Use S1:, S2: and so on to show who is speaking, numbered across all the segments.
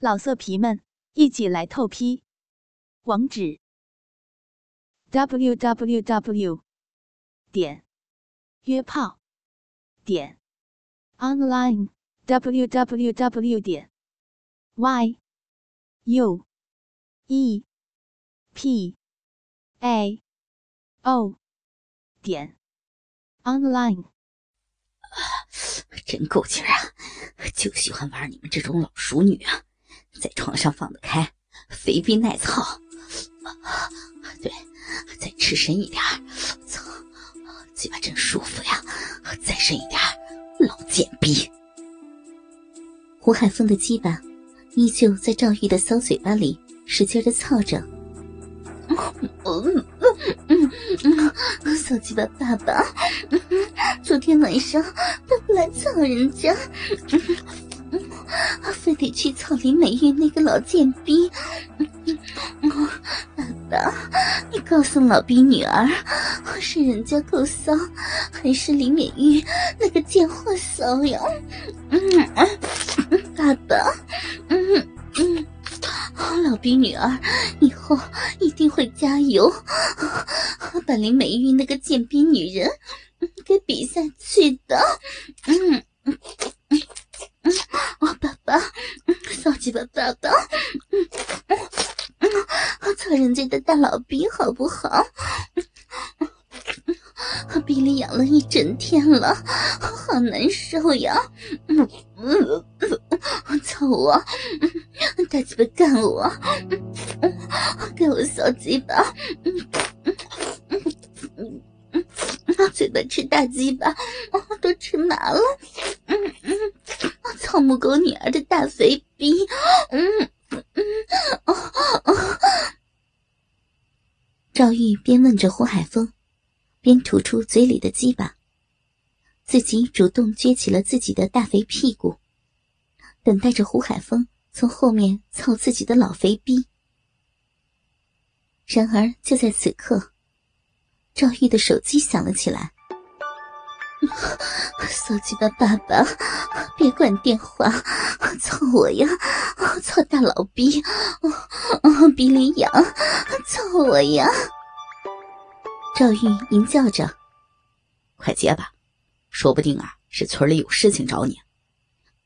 S1: 老色皮们，一起来透批！网址：w w w 点约炮点 online w w w 点 y u e p a o 点 online。
S2: 真够劲儿啊！就喜欢玩你们这种老熟女啊！在床上放得开，肥逼耐操。对，再吃深一点操，嘴巴真舒服呀！再深一点老贱逼。胡海峰的鸡巴依旧在赵玉的骚嘴巴里使劲的操着。嗯嗯嗯嗯，骚鸡巴爸爸，昨天晚上他不来操人家。非得去草林美玉那个老贱逼！爸爸，你告诉老逼女儿，是人家够骚，还是林美玉那个贱货骚呀？嗯，爸爸，嗯嗯，老逼女儿以后一定会加油，把林美玉那个贱逼女人给比下去的。嗯我。爸爸，骚鸡巴爸爸，嗯嗯嗯，操人家的大老逼好不好？我逼里痒了一整天了，好难受呀！嗯嗯嗯，操我，大鸡巴干我，给我骚鸡巴，嗯嗯嗯嗯，嘴巴吃大鸡巴，都吃麻了，嗯嗯。草木狗女儿的大肥逼，嗯嗯哦哦。赵玉边问着胡海峰，边吐出嘴里的鸡巴，自己主动撅起了自己的大肥屁股，等待着胡海峰从后面操自己的老肥逼。然而就在此刻，赵玉的手机响了起来。骚鸡巴爸爸，别管电话，操我呀！操大老逼，鼻里痒，操我呀！赵玉淫叫着：“
S3: 快接吧，说不定啊是村里有事情找你。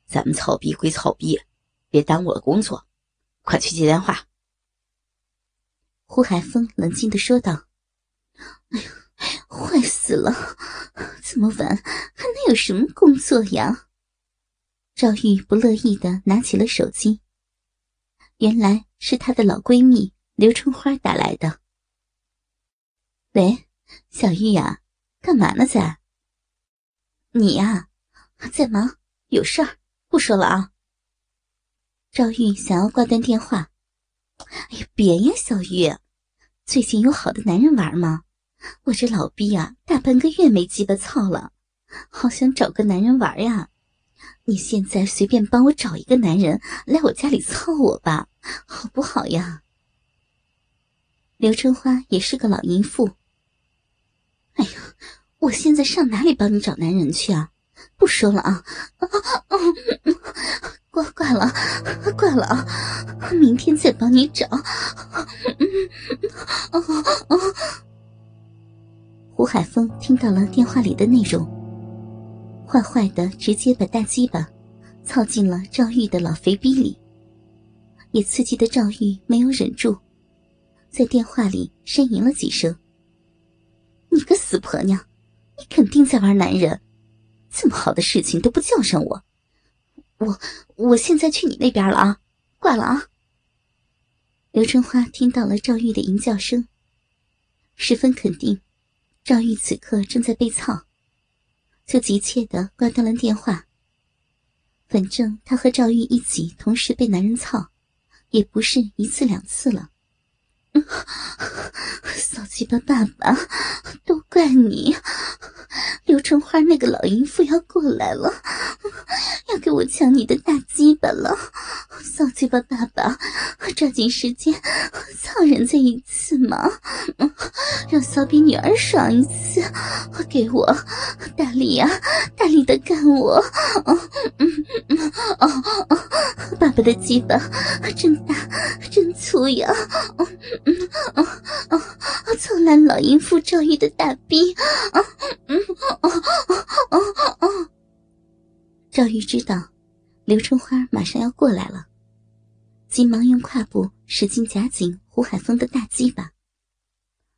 S3: 咱们操逼归操逼，别耽误了工作，快去接电话。”
S2: 胡海峰冷静的说道：“哎呀。”坏死了！这么晚还能有什么工作呀？赵玉不乐意的拿起了手机，原来是她的老闺蜜刘春花打来的。喂，小玉呀，干嘛呢？在？你呀，在忙，有事儿，不说了啊。赵玉想要挂断电话。哎呀，别呀，小玉，最近有好的男人玩吗？我这老逼啊，大半个月没鸡巴操了，好想找个男人玩呀！你现在随便帮我找一个男人来我家里操我吧，好不好呀？刘春花也是个老淫妇。哎呀，我现在上哪里帮你找男人去啊？不说了啊！挂挂了，挂了啊！明天再帮你找。胡海峰听到了电话里的内容，坏坏的直接把大鸡巴操进了赵玉的老肥逼里，也刺激的赵玉没有忍住，在电话里呻吟了几声：“你个死婆娘，你肯定在玩男人，这么好的事情都不叫上我，我我现在去你那边了啊，挂了啊。”刘春花听到了赵玉的吟叫声，十分肯定。赵玉此刻正在被操，就急切的挂断了电话。反正他和赵玉一起同时被男人操，也不是一次两次了。骚鸡巴爸爸，都怪你！刘春花那个老淫妇要过来了，要给我抢你的大鸡巴了！骚鸡巴爸爸，抓紧时间操人家一次嘛！让骚逼女儿爽一次，给我大力呀，大力的干我！哦，哦哦，爸爸的鸡巴真大，真粗呀！哦，哦哦，操烂老淫妇赵玉的大逼！啊，嗯，哦哦哦哦！赵玉知道刘春花马上要过来了，急忙用胯部使劲夹紧胡海峰的大鸡巴，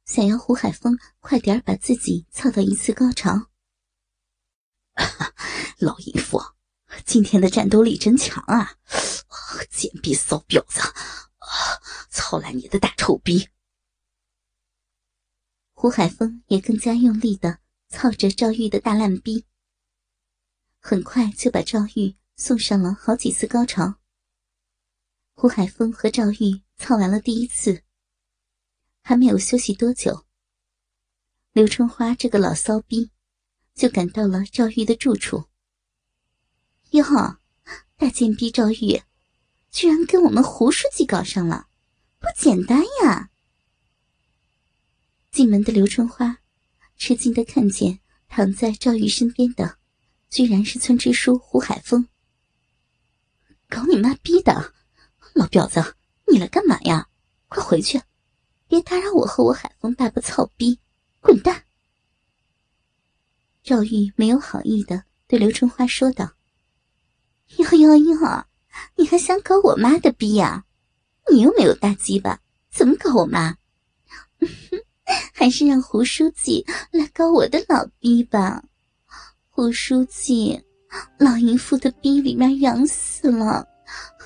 S2: 想要胡海峰快点把自己操到一次高潮。
S3: 老淫妇，今天的战斗力真强啊！贱逼骚婊子，操烂你的大臭逼！
S2: 胡海峰也更加用力的操着赵玉的大烂逼，很快就把赵玉送上了好几次高潮。胡海峰和赵玉操完了第一次，还没有休息多久，刘春花这个老骚逼就赶到了赵玉的住处。哟，大贱逼赵玉，居然跟我们胡书记搞上了，不简单呀！进门的刘春花吃惊的看见躺在赵玉身边的，居然是村支书胡海峰。搞你妈逼的，老婊子，你来干嘛呀？快回去，别打扰我和我海峰爸爸操逼，滚蛋！赵玉没有好意的对刘春花说道：“哟哟哟，你还想搞我妈的逼呀？你又没有大鸡巴，怎么搞我妈？” 还是让胡书记来搞我的老逼吧，胡书记，老淫妇的逼里面痒死了，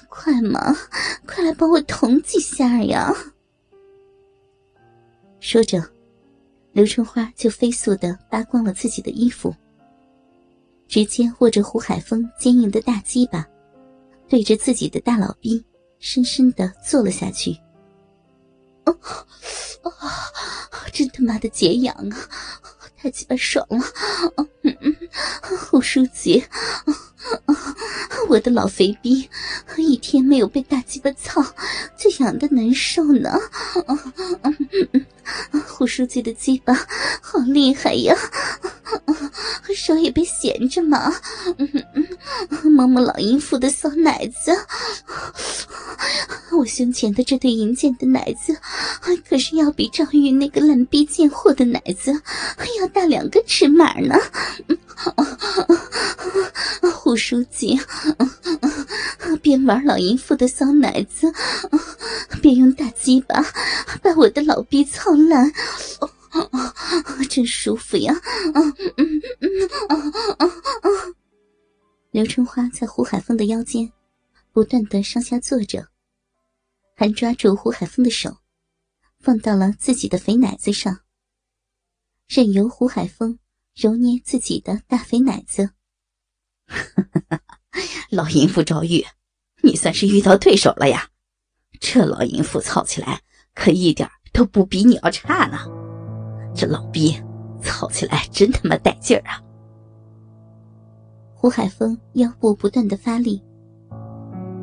S2: 快嘛，快来帮我捅几下呀！说着，刘春花就飞速的扒光了自己的衣服，直接握着胡海峰坚硬的大鸡巴，对着自己的大老逼深深的坐了下去。哦，真他妈的解痒啊！太鸡巴爽了！嗯嗯，胡书记，我的老肥逼，一天没有被大鸡巴操，就痒的难受呢。胡书记的鸡巴好厉害呀！手也别闲着嘛，摸摸老淫妇的骚奶子。我胸前的这对银剑的奶子，可是要比赵玉那个烂逼贱货的奶子要大两个尺码呢。胡书记，边玩老淫妇的骚奶子，边用大鸡巴把我的老逼操烂，真舒服呀！刘春花在胡海峰的腰间不断的上下坐着。还抓住胡海峰的手，放到了自己的肥奶子上，任由胡海峰揉捏自己的大肥奶子。
S3: 老淫妇赵玉，你算是遇到对手了呀！这老淫妇操起来可一点都不比你要差呢。这老逼操起来真他妈带劲儿啊！
S2: 胡海峰腰部不断的发力，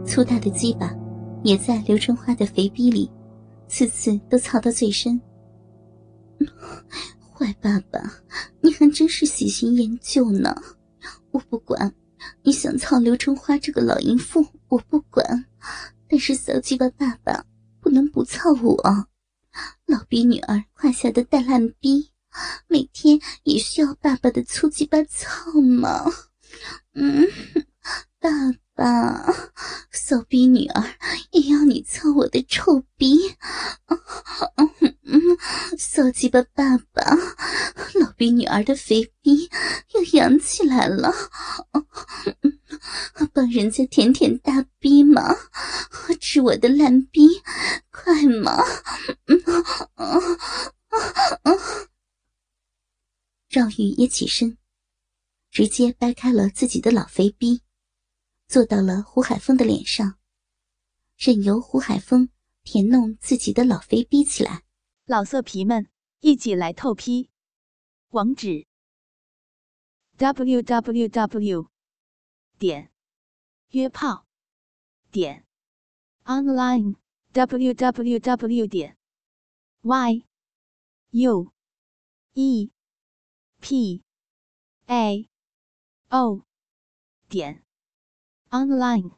S2: 粗大的鸡巴。也在刘春花的肥逼里，次次都操到最深。坏爸爸，你还真是喜新厌旧呢！我不管，你想操刘春花这个老淫妇，我不管。但是小鸡巴爸爸不能不操我，老逼女儿胯下的大烂逼，每天也需要爸爸的粗鸡巴操吗？嗯，爸爸，骚逼女儿。也要你操我的臭逼！骚鸡巴爸爸，老逼女儿的肥逼又扬起来了，帮人家舔舔大逼嘛，吃我的烂逼，快嘛！赵玉也起身，直接掰开了自己的老肥逼，坐到了胡海峰的脸上。任由胡海峰舔弄自己的老肥逼起来。
S1: 老色皮们，一起来透批！网址：w w w 点约炮点 online w w w 点 y u e p a o 点 online。